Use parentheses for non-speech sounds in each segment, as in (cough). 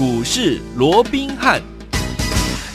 股市罗宾汉。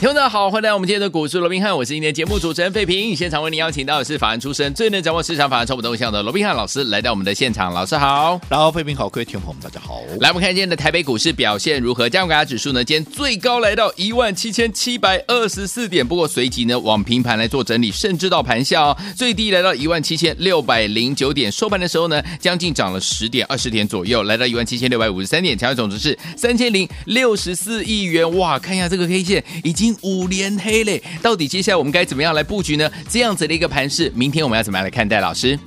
听众大家好，欢迎来到我们今天的股市罗宾汉，我是今天节目主持人费平。现场为您邀请到的是法案出身、最能掌握市场法案筹码动向的罗宾汉老师，来到我们的现场。老师好，然后费平好，各位听众朋友们大家好。来，我们看今天的台北股市表现如何？加权指数呢，今天最高来到一万七千七百二十四点，不过随即呢往平盘来做整理，甚至到盘下哦，最低来到一万七千六百零九点，收盘的时候呢，将近涨了十点二十点左右，来到一万七千六百五十三点，成交总值是三千零六十四亿元。哇，看一下这个 K 线，已经五连。黑嘞，到底接下来我们该怎么样来布局呢？这样子的一个盘势，明天我们要怎么样来看待？老师？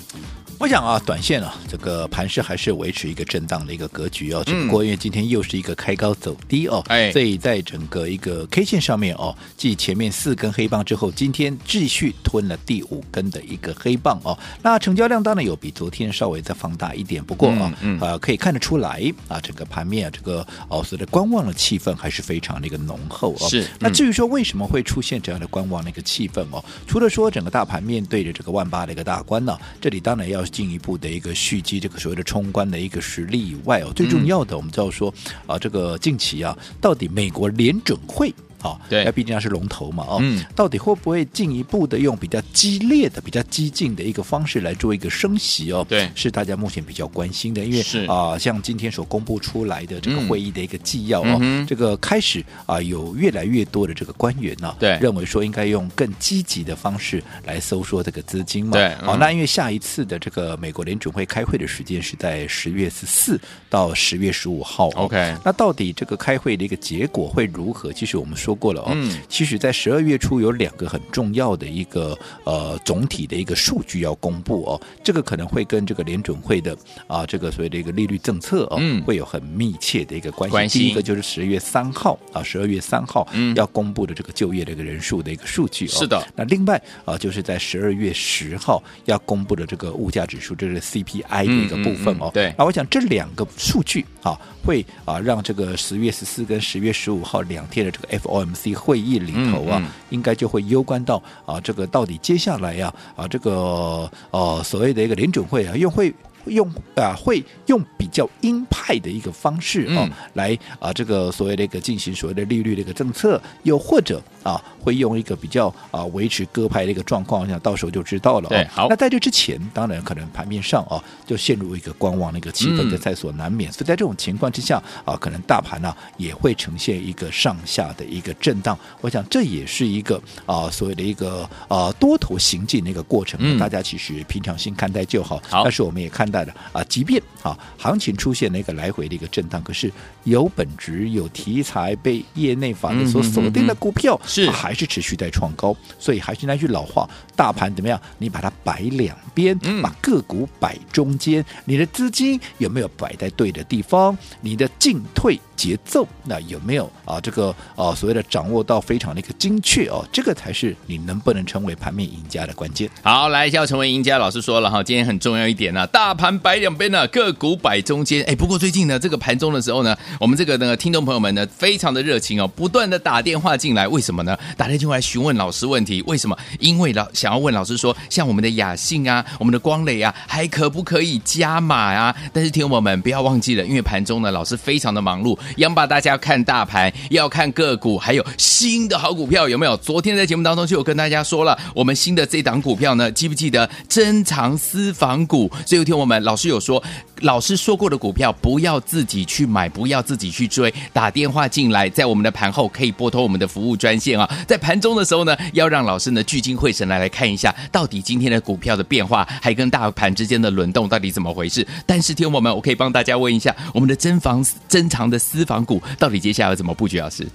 我想啊，短线啊，这个盘势还是维持一个震荡的一个格局哦。只不过因为今天又是一个开高走低哦，哎，所以在整个一个 K 线上面哦，继前面四根黑棒之后，今天继续吞了第五根的一个黑棒哦。那成交量当然有比昨天稍微再放大一点，不过啊，呃，可以看得出来啊，整个盘面啊，这个哦，所谓的观望的气氛还是非常的一个浓厚哦。是。那至于说为什么会出现这样的观望的一个气氛哦，除了说整个大盘面对着这个万八的一个大关呢，这里当然要。进一步的一个蓄积这个所谓的冲关的一个实力以外哦，最重要的我们知道说啊，这个近期啊，到底美国联准会。好，对，那毕竟它是龙头嘛，哦，嗯，到底会不会进一步的用比较激烈的、比较激进的一个方式来做一个升息哦？对，是大家目前比较关心的，因为是。啊、呃，像今天所公布出来的这个会议的一个纪要哦，嗯、这个开始啊、呃，有越来越多的这个官员呢、啊，对，认为说应该用更积极的方式来收缩这个资金嘛，对，好、嗯，那因为下一次的这个美国联准会开会的时间是在十月十四到十月十五号、哦、，OK，那到底这个开会的一个结果会如何？其实我们说过了哦，嗯。其实，在十二月初有两个很重要的一个呃总体的一个数据要公布哦，这个可能会跟这个联准会的啊这个所谓的一个利率政策哦，嗯，会有很密切的一个关系。关系。第一个就是十二月三号啊，十二月三号要公布的这个就业的一个人数的一个数据哦。是的。那另外啊，就是在十二月十号要公布的这个物价指数，这是 CPI 的一个部分哦。对。那我想这两个数据啊，会啊让这个十月十四跟十月十五号两天的这个 FOMC 会议。里头啊，应该就会攸关到啊，这个到底接下来呀啊，这个呃所谓的一个联准会啊，又会用啊会用比较鹰派的一个方式啊，来啊这个所谓的一个进行所谓的利率的一个政策，又或者。啊，会用一个比较啊维持鸽派的一个状况，我想到时候就知道了。对，好。那在这之前，当然可能盘面上啊就陷入一个观望的一个气氛，这在所难免。嗯、所以在这种情况之下啊，可能大盘呢、啊、也会呈现一个上下的一个震荡。我想这也是一个啊所谓的一个啊多头行进的一个过程。嗯、大家其实平常心看待就好。好。但是我们也看待了啊，即便啊行情出现了一个来回的一个震荡，可是有本质、有题材、被业内法人所锁定的股票。嗯是还是持续在创高，所以还是那句老话，大盘怎么样？你把它摆两边，把个股摆中间，你的资金有没有摆在对的地方？你的进退节奏那有没有啊？这个啊所谓的掌握到非常的一个精确哦，这个才是你能不能成为盘面赢家的关键。好，来要成为赢家，老师说了哈，今天很重要一点呢、大盘摆两边呢，个股摆中间。哎，不过最近呢，这个盘中的时候呢，我们这个呢听众朋友们呢非常的热情哦，不断的打电话进来，为什么呢？打电话进来询问老师问题，为什么？因为老想要问老师说，像我们的雅兴啊，我们的光磊啊，还可不可以加码啊？但是听众朋友们不要忘记了，因为盘中呢，老师非常的忙碌。央爸，大家看大盘，要看个股，还有新的好股票有没有？昨天在节目当中就有跟大家说了，我们新的这档股票呢，记不记得珍藏私房股？所以有听我们老师有说，老师说过的股票不要自己去买，不要自己去追，打电话进来，在我们的盘后可以拨通我们的服务专线啊。在盘中的时候呢，要让老师呢聚精会神来来看一下，到底今天的股票的变化，还跟大盘之间的轮动到底怎么回事？但是听我们，我可以帮大家问一下，我们的珍房珍藏的私房股。到底接下来要怎么布局？老师？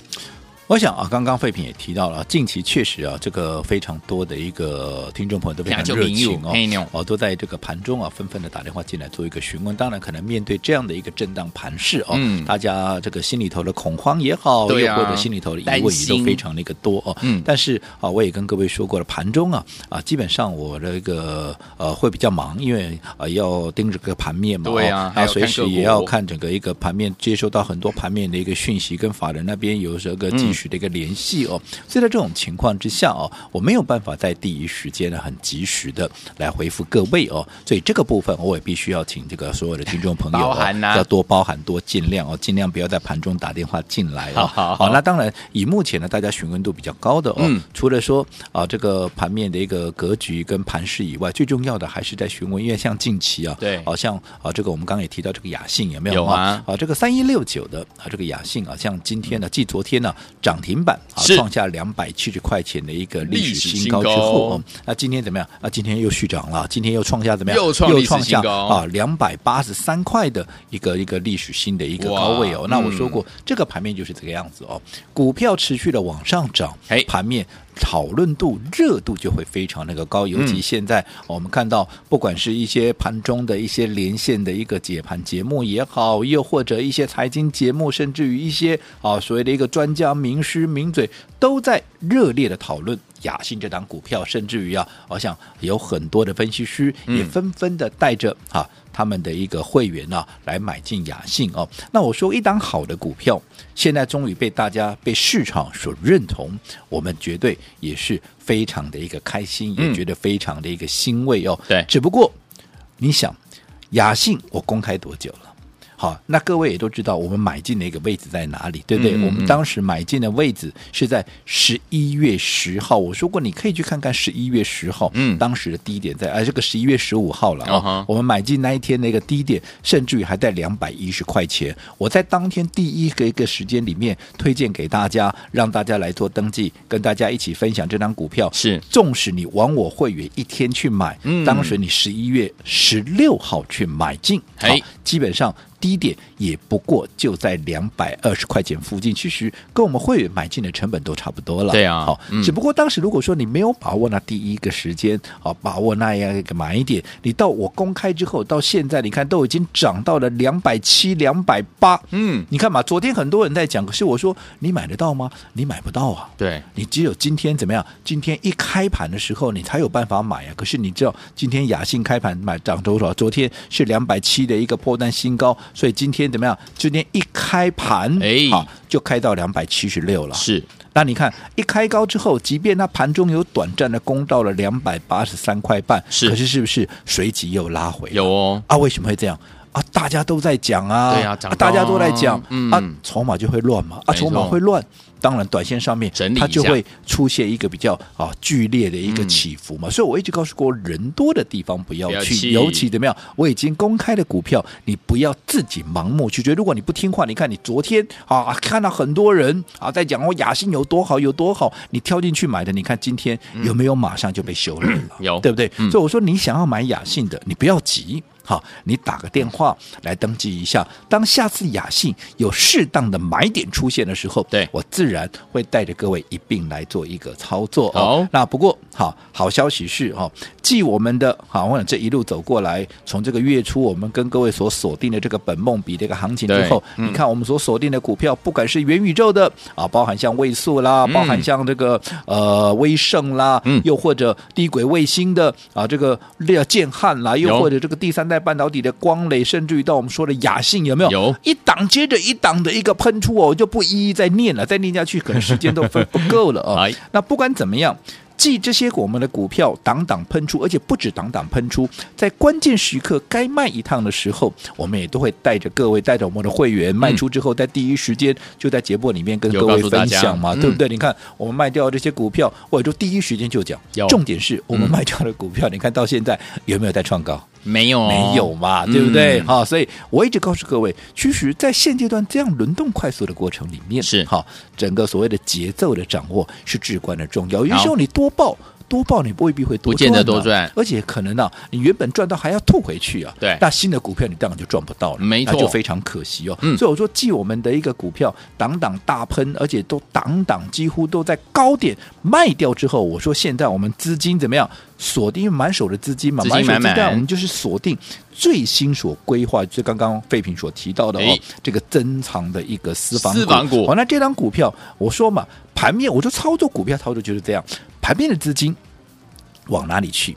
我想啊，刚刚废品也提到了，近期确实啊，这个非常多的一个听众朋友都非常热情哦，哦，都在这个盘中啊，纷纷的打电话进来做一个询问。当然，可能面对这样的一个震荡盘势哦，嗯，大家这个心里头的恐慌也好，对啊，又或者心里头的疑问也都非常的一个多哦。嗯，但是啊，我也跟各位说过了，盘中啊啊，基本上我这个呃会比较忙，因为啊要盯着个盘面嘛，对啊，啊随时也要看整个一个盘面，接收到很多盘面的一个讯息，跟法人那边有这个继续。取的一个联系哦。所以在这种情况之下哦，我没有办法在第一时间呢很及时的来回复各位哦。所以这个部分我也必须要请这个所有的听众朋友、哦、要多包涵、多尽量哦，尽量不要在盘中打电话进来哦。(laughs) 好，好，好，那当然以目前呢大家询问度比较高的哦，嗯、除了说啊这个盘面的一个格局跟盘势以外，最重要的还是在询问，因为像近期啊，对，好像啊这个我们刚刚也提到这个雅信有没有？有啊，啊这个三一六九的啊这个雅信啊，像今天呢，继昨天呢涨停板啊创下两百七十块钱的一个历史新高之后，哦，那今天怎么样？啊今天又续涨了，今天又创下怎么样？又创又创下啊两百八十三块的一个一个历史新的一个高位哦。那我说过，嗯、这个盘面就是这个样子哦，股票持续的往上涨，哎，盘面。讨论度、热度就会非常那个高，尤其现在我们看到，不管是一些盘中的一些连线的一个解盘节目也好，又或者一些财经节目，甚至于一些啊所谓的一个专家名师名嘴，都在热烈的讨论雅信这档股票，甚至于啊，我想有很多的分析师也纷纷的带着啊。他们的一个会员呢、啊，来买进雅信哦。那我说一档好的股票，现在终于被大家被市场所认同，我们绝对也是非常的一个开心，也觉得非常的一个欣慰哦。对，只不过你想，雅信我公开多久了？好，那各位也都知道，我们买进的一个位置在哪里，对不对？嗯、我们当时买进的位置是在十一月十号。我说过，你可以去看看十一月十号，嗯，当时的低点在，哎，这个十一月十五号了我们买进那一天那个低点，甚至于还在两百一十块钱。我在当天第一个一个时间里面推荐给大家，让大家来做登记，跟大家一起分享这张股票。是，纵使你往我会员一天去买，嗯，当时你十一月十六号去买进，哎，基本上。低点也不过就在两百二十块钱附近，其实跟我们会员买进的成本都差不多了。对啊，好，嗯、只不过当时如果说你没有把握那第一个时间，好把握那样一个买点，你到我公开之后，到现在你看都已经涨到了两百七、两百八。嗯，你看嘛，昨天很多人在讲，可是我说你买得到吗？你买不到啊。对，你只有今天怎么样？今天一开盘的时候，你才有办法买啊。可是你知道今天雅信开盘买涨多少？昨天是两百七的一个破单新高。所以今天怎么样？今天一开盘，哎，好，就开到两百七十六了。是，那你看一开高之后，即便它盘中有短暂的攻到了两百八十三块半，是，可是是不是随即又拉回？有哦，啊，为什么会这样？啊，大家都在讲啊，对啊，啊大家都在讲，嗯、啊，筹码就会乱嘛，啊，筹码会乱。当然，短线上面它就会出现一个比较啊剧烈的一个起伏嘛，嗯、所以我一直告诉过人多的地方不要去，尤其怎么样？我已经公开的股票，你不要自己盲目去追。如果你不听话，你看你昨天啊看到很多人啊在讲哦雅信有多好有多好，你跳进去买的，你看今天有没有马上就被修了？嗯、有，对不对？嗯、所以我说你想要买雅信的，你不要急。好，你打个电话来登记一下。当下次雅信有适当的买点出现的时候，对我自然会带着各位一并来做一个操作。好、哦，那不过好好消息是哈，继我们的好，我想这一路走过来，从这个月初我们跟各位所锁定的这个本梦比这个行情之后，嗯、你看我们所锁定的股票，不管是元宇宙的啊，包含像位速啦，包含像这个、嗯、呃威盛啦，嗯，又或者低轨卫星的啊，这个列建汉啦，又或者这个第三代。在半导体的光磊，甚至于到我们说的雅信，有没有？有一档接着一档的一个喷出哦，我就不一一再念了，再念下去可能时间都分不够了啊。(laughs) 那不管怎么样。即这些我们的股票档档喷出，而且不止档档喷出，在关键时刻该卖一趟的时候，我们也都会带着各位，带着我们的会员卖出之后，在第一时间就在节目里面跟各位分享嘛，对不对？嗯、你看我们卖掉这些股票，我也就第一时间就讲。重点是我们卖掉的股票，嗯、你看到现在有没有在创高？没有，没有嘛，对不对？好、嗯，所以我一直告诉各位，其实，在现阶段这样轮动快速的过程里面，是好，整个所谓的节奏的掌握是至关的重要。有时候你多报。多报你未必会多赚，不见得多赚，而且可能呢、啊，你原本赚到还要吐回去啊。对，那新的股票你当然就赚不到了，没错，非常可惜哦。嗯，所以我说，继我们的一个股票档档大喷，而且都档档几乎都在高点卖掉之后，我说现在我们资金怎么样？锁定满手的资金嘛，满手资金，我们就是锁定最新所规划，就刚刚废品所提到的哦，这个珍藏的一个私房私房股。好，那这张股票，我说嘛，盘面，我说操作股票操作就是这样。盘面的资金往哪里去？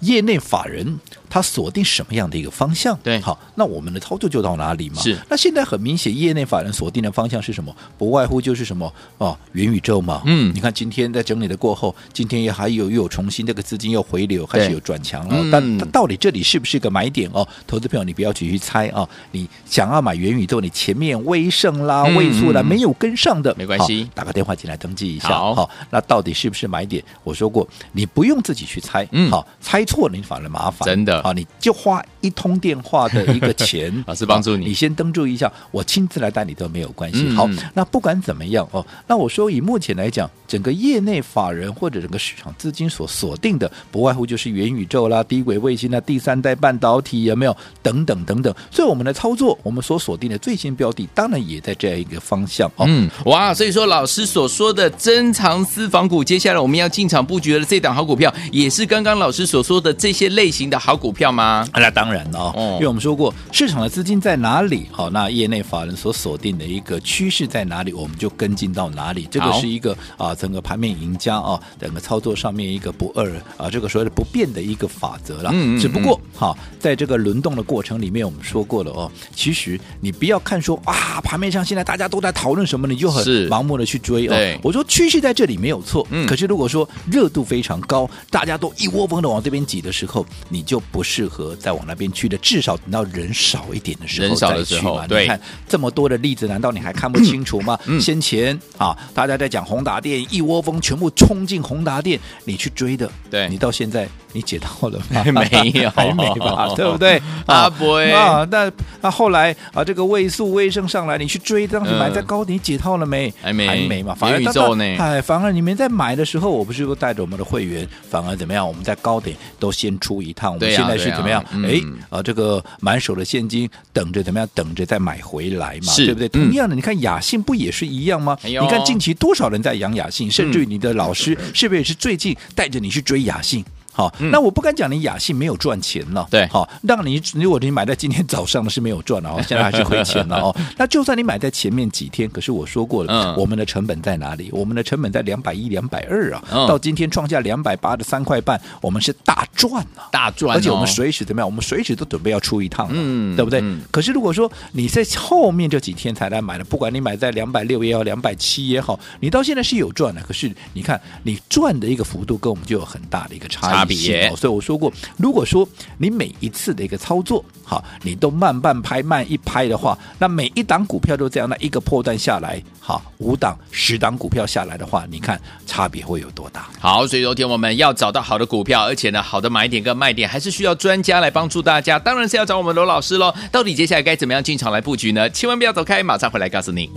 业内法人它锁定什么样的一个方向？对，好，那我们的操作就到哪里嘛？是。那现在很明显，业内法人锁定的方向是什么？不外乎就是什么哦，元宇宙嘛。嗯，你看今天在整理的过后，今天也还有又有重新这个资金又回流，开始有转强了。但它到底这里是不是一个买点哦？投资朋友，你不要去去猜啊、哦！你想要买元宇宙，你前面威盛啦、位数啦没有跟上的，没关系，打个电话进来登记一下。好，那到底是不是买点？我说过，你不用自己去猜。嗯，好，猜错了你反而麻烦。真的，好，你就花一通电话的一个 (laughs) 钱，老师帮助你，你先登注一下，我亲自来带你都没有关系。好，那不管怎么样哦，那我说以目前来讲，整个业内法人或者整个市场资金所锁定的，不外乎就是元宇宙啦、低轨卫星啦、第三代半导体有没有等等等等。所以我们的操作，我们所锁定的最新标的，当然也在这样一个方向。哦、嗯，哇，所以说老师所说的珍藏私房股，接下来我们要进场布局的这档好股票，也是刚刚老师所说的这些类型的好股票吗？那当然了哦，因为我们说过市场的资金在哪里，好，那业内法人所锁定的一个趋势在哪里，我们就跟进到哪里。这个是一个啊，整个盘面赢家啊，整个操作上面一个不二啊，这个所谓的不变的一个法则了。嗯，只不过好，在这个轮动的过程里面，我们说过了哦，其实你不要看说啊，盘面上现在大家都在讨论什么，你就很盲目的去追哦。我说趋势在这里没有错，嗯，可是如果说热度非常高，大家都一窝蜂的往这边挤的时候，你就不适合再往那边去的。至少等到人少一点的时候再去嘛。你看这么多的例子，难道你还看不清楚吗？嗯，先前啊，大家在讲宏达电，一窝蜂全部冲进宏达电，你去追的，对你到现在。你解套了吗？(laughs) 没有，还没吧？(laughs) 对不对？啊不会啊，那那后来啊，这个位数威盛上来，你去追，当时买在高点，解套了没？还没，还没嘛。反而宇宙呢？哎，反而你们在买的时候，我不是都带着我们的会员，反而怎么样？我们在高点都先出一趟。我们现在是怎么样？哎啊，这个满手的现金，等着怎么样？等着再买回来嘛，对不对？同样的，你看雅信不也是一样吗？你看近期多少人在养雅信，甚至于你的老师是不是也是最近带着你去追雅信？好，那我不敢讲你雅信没有赚钱了，对，好，让你如果你买在今天早上的是没有赚了哦，现在还是亏钱了哦。(laughs) 那就算你买在前面几天，可是我说过了，我们的成本在哪里？我们的成本在两百一、两百二啊，到今天创下两百八的三块半，我们是大赚啊，大赚，而且我们随时怎么样？我们随时都准备要出一趟，嗯，对不对？可是如果说你在后面这几天才来买的，不管你买在两百六也好，两百七也好，你到现在是有赚的，可是你看你赚的一个幅度跟我们就有很大的一个差。比所以我说过，如果说你每一次的一个操作，好，你都慢半拍、慢一拍的话，那每一档股票都这样，那一个破段下来，好，五档、十档股票下来的话，你看差别会有多大？好，所以昨天我们要找到好的股票，而且呢，好的买点跟卖点，还是需要专家来帮助大家。当然是要找我们罗老师喽。到底接下来该怎么样进场来布局呢？千万不要走开，马上回来告诉你。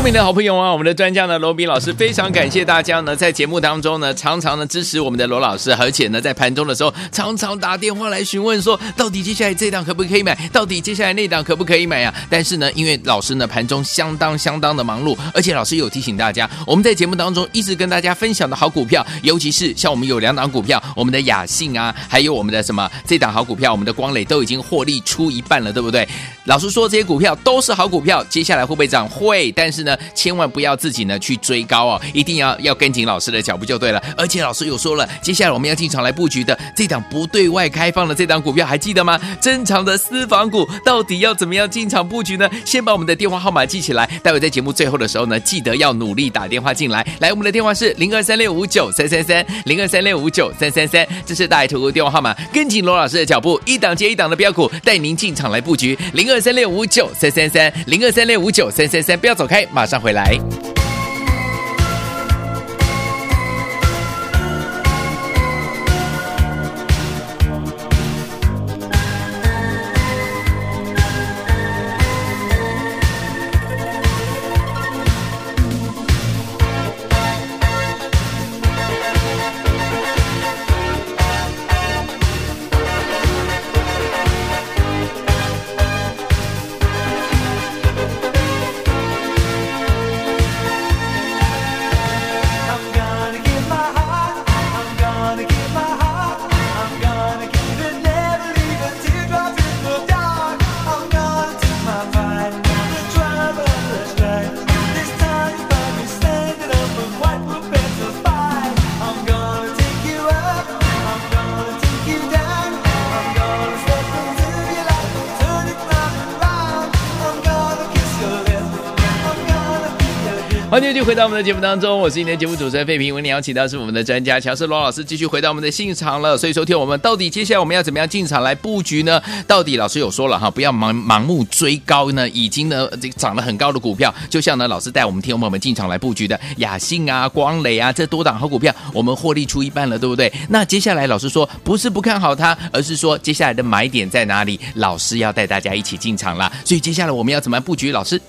聪明的好朋友啊，我们的专家呢，罗宾老师非常感谢大家呢，在节目当中呢，常常呢支持我们的罗老师，而且呢，在盘中的时候，常常打电话来询问说，到底接下来这档可不可以买？到底接下来那档可不可以买啊？但是呢，因为老师呢盘中相当相当的忙碌，而且老师有提醒大家，我们在节目当中一直跟大家分享的好股票，尤其是像我们有两档股票，我们的雅信啊，还有我们的什么这档好股票，我们的光磊都已经获利出一半了，对不对？老师说这些股票都是好股票，接下来会不会涨？会，但是。呢，千万不要自己呢去追高哦，一定要要跟紧老师的脚步就对了。而且老师有说了，接下来我们要进场来布局的？这档不对外开放的这档股票，还记得吗？珍藏的私房股到底要怎么样进场布局呢？先把我们的电话号码记起来，待会在节目最后的时候呢，记得要努力打电话进来。来，我们的电话是零二三六五九三三三零二三六五九三三三，这是大爱投顾电话号码。跟紧罗老师的脚步，一档接一档的标股，带您进场来布局。零二三六五九三三三零二三六五九三三三，不要走开。马上回来。欢迎继续回到我们的节目当中，我是今天节目主持人费平。为你邀请到是我们的专家乔世罗老师，继续回到我们的现场了。所以，说听我们到底接下来我们要怎么样进场来布局呢？到底老师有说了哈，不要盲盲目追高呢，已经呢这个涨了很高的股票，就像呢老师带我们听众朋友们进场来布局的雅信啊、光磊啊这多档好股票，我们获利出一半了，对不对？那接下来老师说不是不看好它，而是说接下来的买点在哪里？老师要带大家一起进场了。所以接下来我们要怎么样布局？老师？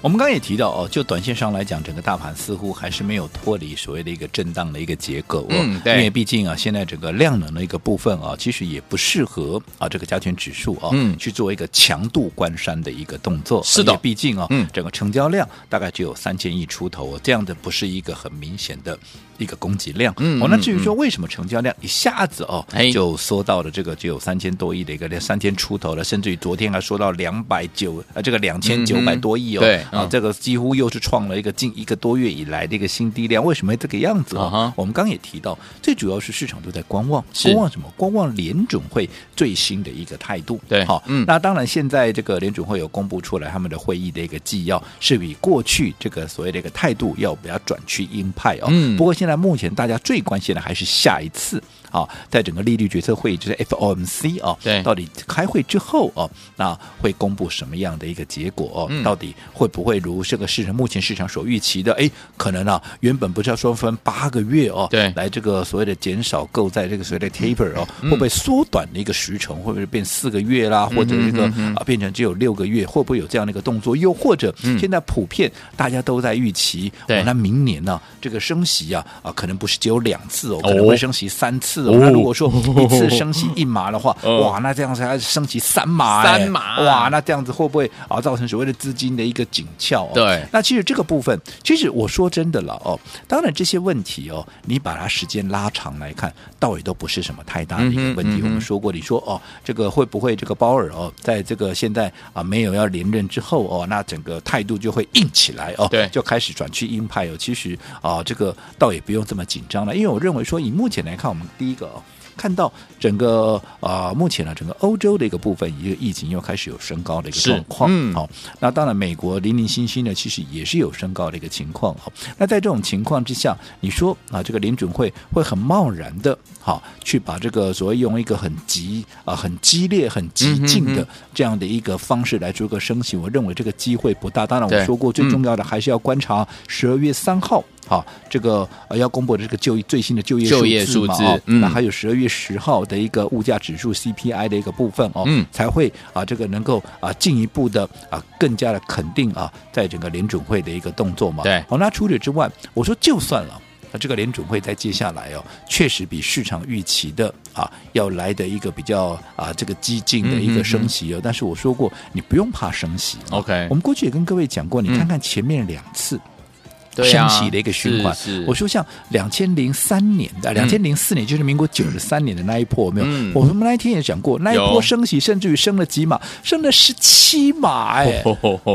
我们刚刚也提到哦，就短线上来讲，整个大盘似乎还是没有脱离所谓的一个震荡的一个结构哦。嗯，对。因为毕竟啊，现在整个量能的一个部分啊，其实也不适合啊这个加权指数啊，嗯，去做一个强度关山的一个动作。是的。毕竟啊，嗯，整个成交量大概只有三千亿出头，这样的不是一个很明显的一个供给量。嗯。哦，那至于说为什么成交量一下子哦，就缩到了这个只有三千多亿的一个三千出头了，甚至于昨天还说到两百九啊这个两千九百多亿哦。对。啊，这个几乎又是创了一个近一个多月以来的一个新低量，为什么这个样子啊？Uh. 我们刚刚也提到，最主要是市场都在观望，观望什么？观望联准会最新的一个态度。对，好，嗯，那当然现在这个联准会有公布出来他们的会议的一个纪要，是比过去这个所谓的一个态度要比较转趋鹰派哦。嗯，不过现在目前大家最关心的还是下一次。啊，在整个利率决策会议，就是 FOMC 啊，对，到底开会之后啊，那会公布什么样的一个结果哦？嗯、到底会不会如这个市场目前市场所预期的？哎，可能啊，原本不是要说分八个月哦，对，来这个所谓的减少购债这个所谓的 taper 哦，嗯、会不会缩短的一个时程？会不会变四个月啦？或者这个啊变成只有六个月？会不会有这样的一个动作？又或者现在普遍大家都在预期，对、哦，那明年呢、啊，这个升息啊啊，可能不是只有两次哦，可能会升息三次。哦、那如果说一次升息一码的话，哦、(laughs) 哇，那这样子还升息三码，三码，哇，那这样子会不会啊造成所谓的资金的一个紧俏、哦？对，那其实这个部分，其实我说真的了哦，当然这些问题哦，你把它时间拉长来看，倒也都不是什么太大的一个问题。嗯嗯、我们说过，你说哦，这个会不会这个鲍尔哦，在这个现在啊没有要连任之后哦，那整个态度就会硬起来哦，对，就开始转去鹰派哦。其实啊，这个倒也不用这么紧张了，因为我认为说以目前来看，我们第一个哦。看到整个啊、呃，目前呢，整个欧洲的一个部分，一个疫情又开始有升高的一个状况。嗯，好，那当然美国零零星星呢，其实也是有升高的一个情况。好，那在这种情况之下，你说啊，这个联准会会很贸然的，好，去把这个所谓用一个很急啊、很激烈、很激进的这样的一个方式来做个升息，我认为这个机会不大。当然，我说过最重要的还是要观察十二月三号。好，这个呃要公布的这个就业最新的就业就业数字哦，嗯，那还有十二月十号的一个物价指数 CPI 的一个部分哦，嗯，才会啊这个能够啊进一步的啊更加的肯定啊，在整个联准会的一个动作嘛，对，好，那除此之外，我说就算了，那这个联准会在接下来哦，确实比市场预期的啊要来的一个比较啊这个激进的一个升息哦，嗯嗯嗯，但是我说过，你不用怕升息，OK，我们过去也跟各位讲过，你看看前面两次。嗯升息的一个循环，我说像两千零三年的，两千零四年就是民国九十三年的那一波，有没有？嗯、我们那一天也讲过，那一波升息甚至于升了几码，升了十七码，哎，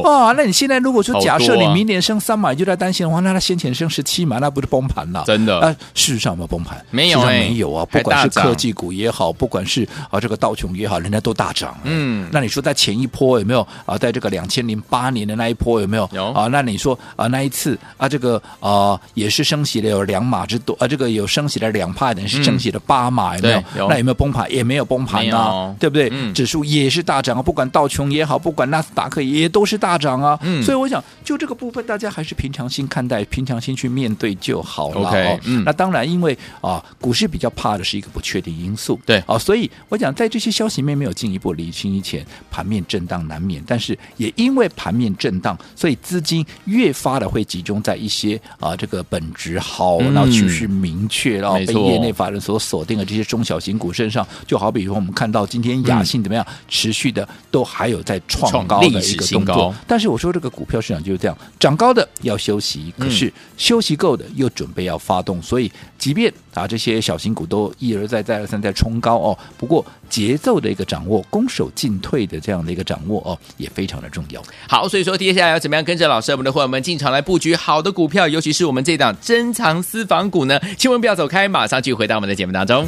啊，那你现在如果说假设你明年升三码，就在担心的话，那他先前升十七码，那不是崩盘了？真的？啊，事实上有没有崩盘？没有、欸，没有啊！不管是科技股也好，不管是啊这个道琼也好，人家都大涨。嗯，那你说在前一波有没有啊？在这个两千零八年的那一波有没有？有啊？那你说啊那一次啊这个啊。也是升息了有两码之多啊，这个有升息了两派，等于是升息了八码，有没有？有那有没有崩盘？也没有崩盘啊，对不对？嗯、指数也是大涨啊，不管道琼也好，不管纳斯达克也都是大涨啊。嗯、所以我想，就这个部分，大家还是平常心看待，平常心去面对就好了。Okay, 嗯、那当然，因为啊，股市比较怕的是一个不确定因素，对啊，所以我讲，在这些消息面没有进一步理清以前，盘面震荡难免。但是也因为盘面震荡，所以资金越发的会集中在一些啊，这个本质。好，然后趋势明确，然后被业内法人所锁定的这些中小型股身上，就好比说我们看到今天雅信怎么样，持续的都还有在创高的一个动作。但是我说这个股票市场就是这样，涨高的要休息，可是休息够的又准备要发动，所以即便啊这些小型股都一而再再而三在冲高哦，不过节奏的一个掌握，攻守进退的这样的一个掌握哦，也非常的重要。好，所以说接下来要怎么样跟着老师我们的伙伴们进场来布局好的股票，尤其是我们这档。珍藏私房股呢？千万不要走开，马上就回到我们的节目当中。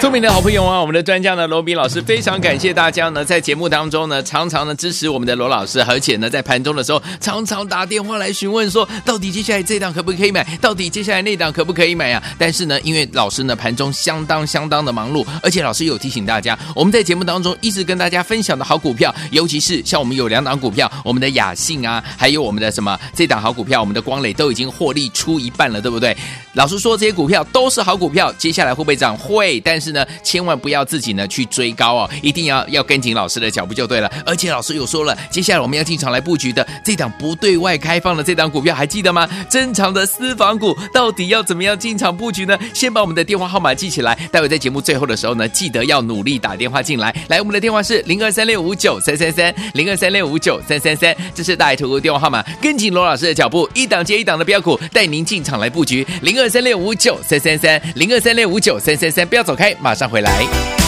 聪明的好朋友啊，我们的专家呢，罗宾老师非常感谢大家呢，在节目当中呢，常常呢支持我们的罗老师，而且呢，在盘中的时候，常常打电话来询问说，到底接下来这档可不可以买？到底接下来那档可不可以买啊？但是呢，因为老师呢盘中相当相当的忙碌，而且老师有提醒大家，我们在节目当中一直跟大家分享的好股票，尤其是像我们有两档股票，我们的雅信啊，还有我们的什么这档好股票，我们的光磊都已经获利出一半了，对不对？老师说这些股票都是好股票，接下来会不会涨？会，但是。呢，千万不要自己呢去追高哦，一定要要跟紧老师的脚步就对了。而且老师有说了，接下来我们要进场来布局的这档不对外开放的这档股票，还记得吗？珍藏的私房股到底要怎么样进场布局呢？先把我们的电话号码记起来，待会在节目最后的时候呢，记得要努力打电话进来。来，我们的电话是零二三六五九三三三零二三六五九三三三，这是大爱投顾电话号码。跟紧罗老师的脚步，一档接一档的标股，带您进场来布局。零二三六五九三三三零二三六五九三三三，不要走开。马上回来。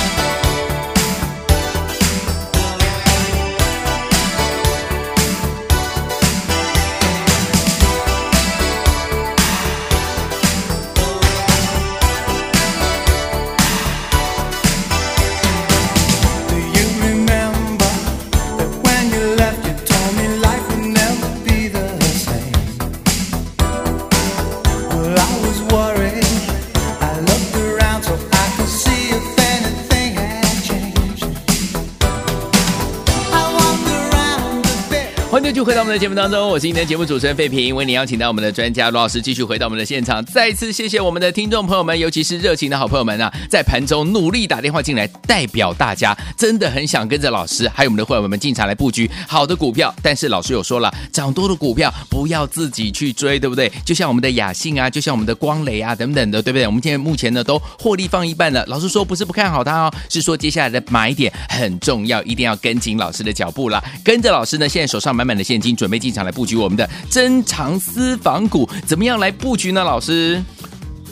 我们的节目当中，我是今天的节目主持人费平，为您邀请到我们的专家罗老师继续回到我们的现场。再次谢谢我们的听众朋友们，尤其是热情的好朋友们啊，在盘中努力打电话进来，代表大家真的很想跟着老师还有我们的会员们进场来布局好的股票。但是老师有说了，涨多的股票不要自己去追，对不对？就像我们的雅信啊，就像我们的光磊啊等等的，对不对？我们现在目前呢都获利放一半了。老师说不是不看好它哦，是说接下来的买点很重要，一定要跟紧老师的脚步了。跟着老师呢，现在手上满满的。现金准备进场来布局我们的珍藏私房股，怎么样来布局呢？老师，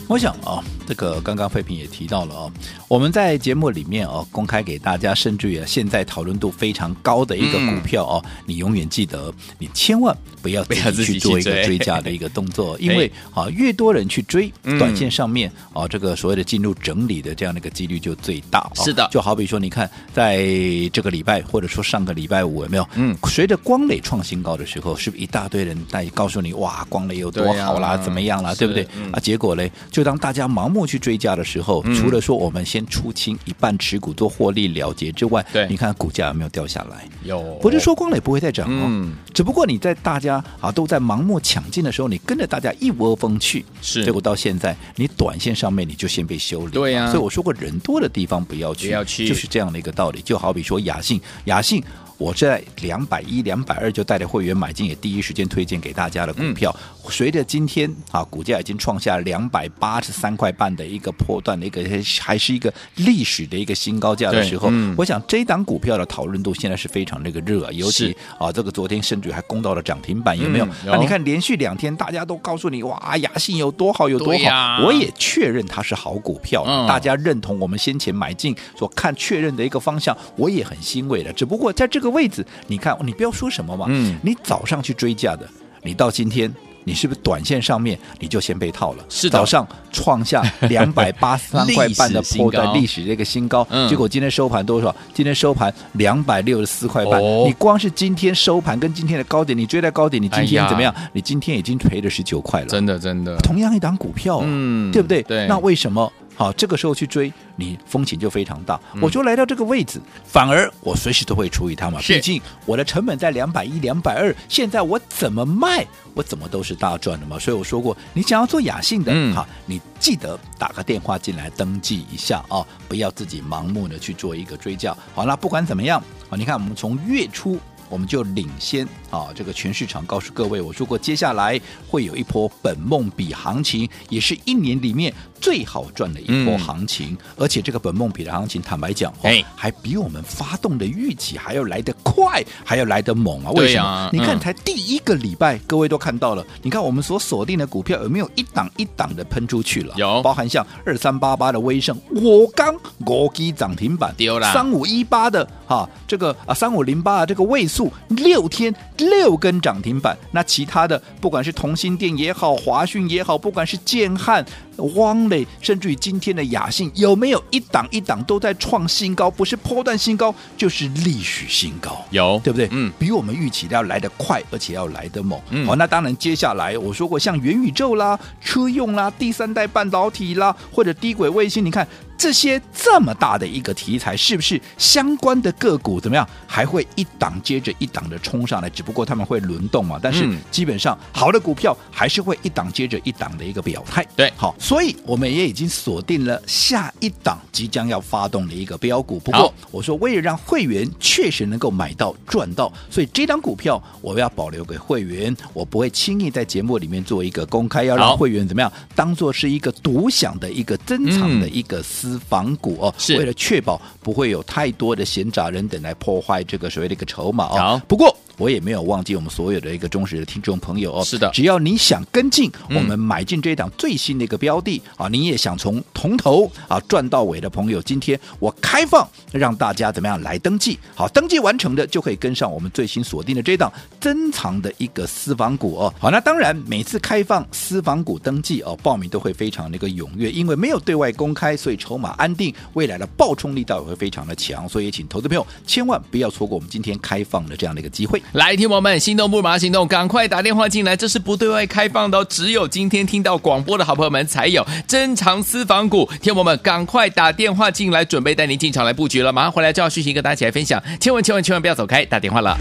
我想啊。这个刚刚费平也提到了哦，我们在节目里面哦公开给大家，甚至于啊现在讨论度非常高的一个股票哦，嗯、你永远记得，你千万不要自己去做一个追。加的一个动作，(laughs) 因为啊越多人去追，短线上面啊这个所谓的进入整理的这样的一个几率就最大。是的，就好比说，你看在这个礼拜或者说上个礼拜五有没有？嗯，随着光磊创新高的时候，是不是一大堆人在告诉你哇光磊有多好啦，怎么样啦，对不对？啊，结果嘞，就当大家盲目去追加的时候，除了说我们先出清一半持股做获利了结之外，对，你看股价有没有掉下来？有，不是说光磊不会再涨哦，嗯、只不过你在大家啊都在盲目抢进的时候，你跟着大家一窝蜂去，是，结果到现在你短线上面你就先被修理，对呀、啊，所以我说过人多的地方不要去，不要去，就是这样的一个道理。就好比说雅信，雅信。我在两百一、两百二就带着会员买进，也第一时间推荐给大家的股票。嗯、随着今天啊，股价已经创下两百八十三块半的一个破段的一个，还是一个历史的一个新高价的时候，嗯、我想这档股票的讨论度现在是非常那个热，尤其啊，这个昨天甚至还攻到了涨停板，有没有？那、嗯啊、你看连续两天大家都告诉你哇，雅信有多好有多好，啊、我也确认它是好股票，嗯、大家认同我们先前买进所看确认的一个方向，我也很欣慰的。只不过在这个。位置，你看，你不要说什么嘛。嗯，你早上去追价的，你到今天，你是不是短线上面你就先被套了？是的，早上创下 (laughs) 两百八十三块半的波段历史这个新高，嗯、结果今天收盘多少？今天收盘两百六十四块半。哦、你光是今天收盘跟今天的高点，你追在高点，你今天怎么样？哎、你今天已经赔了十九块了。真的，真的。同样一档股票、啊，嗯，对不对？对。那为什么？好，这个时候去追你风险就非常大。我就来到这个位置，反而我随时都会处理它嘛。毕竟我的成本在两百一、两百二，现在我怎么卖，我怎么都是大赚的嘛。所以我说过，你想要做雅信的，好，你记得打个电话进来登记一下啊，不要自己盲目的去做一个追价。好，那不管怎么样，啊，你看我们从月初。我们就领先啊，这个全市场告诉各位，我说过，接下来会有一波本梦比行情，也是一年里面最好赚的一波行情。嗯、而且这个本梦比的行情，坦白讲，哦，还比我们发动的预期还要来得快，还要来得猛啊！为什么？你看，才第一个礼拜，各位都看到了，你看我们所锁定的股票有没有一档一档的喷出去了？有，包含像二三八八的威盛，我刚我基涨停板，丢了三五一八的哈，这个啊三五零八的这个位数。六天六根涨停板，那其他的不管是同心店也好，华讯也好，不管是建汉汪磊，甚至于今天的雅信，有没有一档一档都在创新高？不是波段新高，就是历史新高，有对不对？嗯，比我们预期的要来得快，而且要来得猛。嗯，好，那当然，接下来我说过，像元宇宙啦、车用啦、第三代半导体啦，或者低轨卫星，你看。这些这么大的一个题材，是不是相关的个股怎么样？还会一档接着一档的冲上来？只不过他们会轮动嘛。但是基本上好的股票还是会一档接着一档的一个表态。对，好，所以我们也已经锁定了下一档即将要发动的一个标股。不过我说，为了让会员确实能够买到赚到，所以这档股票我要保留给会员，我不会轻易在节目里面做一个公开，要让会员怎么样当做是一个独享的一个珍藏的一个私。私房股哦，是为了确保不会有太多的闲杂人等来破坏这个所谓的一个筹码哦。好，不过。我也没有忘记我们所有的一个忠实的听众朋友哦，是的，只要你想跟进我们买进这一档最新的一个标的、嗯、啊，你也想从从头啊赚到尾的朋友，今天我开放让大家怎么样来登记？好，登记完成的就可以跟上我们最新锁定的这档珍藏的一个私房股哦。好，那当然每次开放私房股登记哦，报名都会非常的一个踊跃，因为没有对外公开，所以筹码安定，未来的爆冲力道也会非常的强，所以也请投资朋友千万不要错过我们今天开放的这样的一个机会。来，听我们心动不如马上行动，赶快打电话进来，这是不对外开放的哦，只有今天听到广播的好朋友们才有珍藏私房股。听我们赶快打电话进来，准备带您进场来布局了。马上回来就要续行跟大家一起来分享，千万千万千万不要走开，打电话了。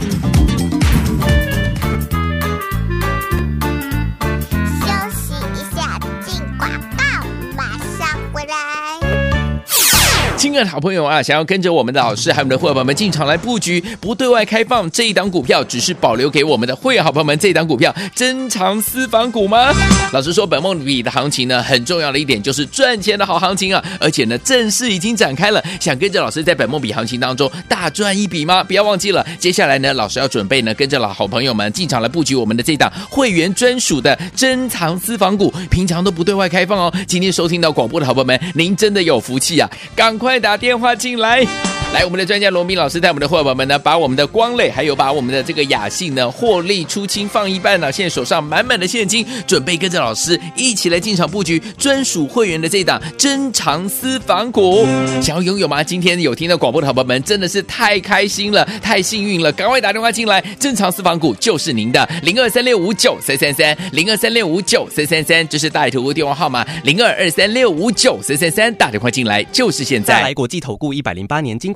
亲爱的好朋友啊，想要跟着我们的老师还有我们的会员朋友们进场来布局，不对外开放这一档股票，只是保留给我们的会员好朋友们这一档股票珍藏私房股吗？老实说，本梦比的行情呢，很重要的一点就是赚钱的好行情啊，而且呢，正式已经展开了。想跟着老师在本梦比行情当中大赚一笔吗？不要忘记了，接下来呢，老师要准备呢，跟着老好朋友们进场来布局我们的这档会员专属的珍藏私房股，平常都不对外开放哦。今天收听到广播的好朋友们，您真的有福气啊，赶快！快打电话进来！来，我们的专家罗宾老师带我们的伙伴们呢，把我们的光磊还有把我们的这个雅信呢获利出清放一半呢，现在手上满满的现金，准备跟着老师一起来进场布局专属会员的这档珍藏私房股，想要拥有吗？今天有听到广播的伙伴们真的是太开心了，太幸运了，赶快打电话进来，珍藏私房股就是您的零二三六五九三三三零二三六五九三三三，这是大爱投顾电话号码零二二三六五九三三三，打电话进来就是现在。来国际投顾一百零八年金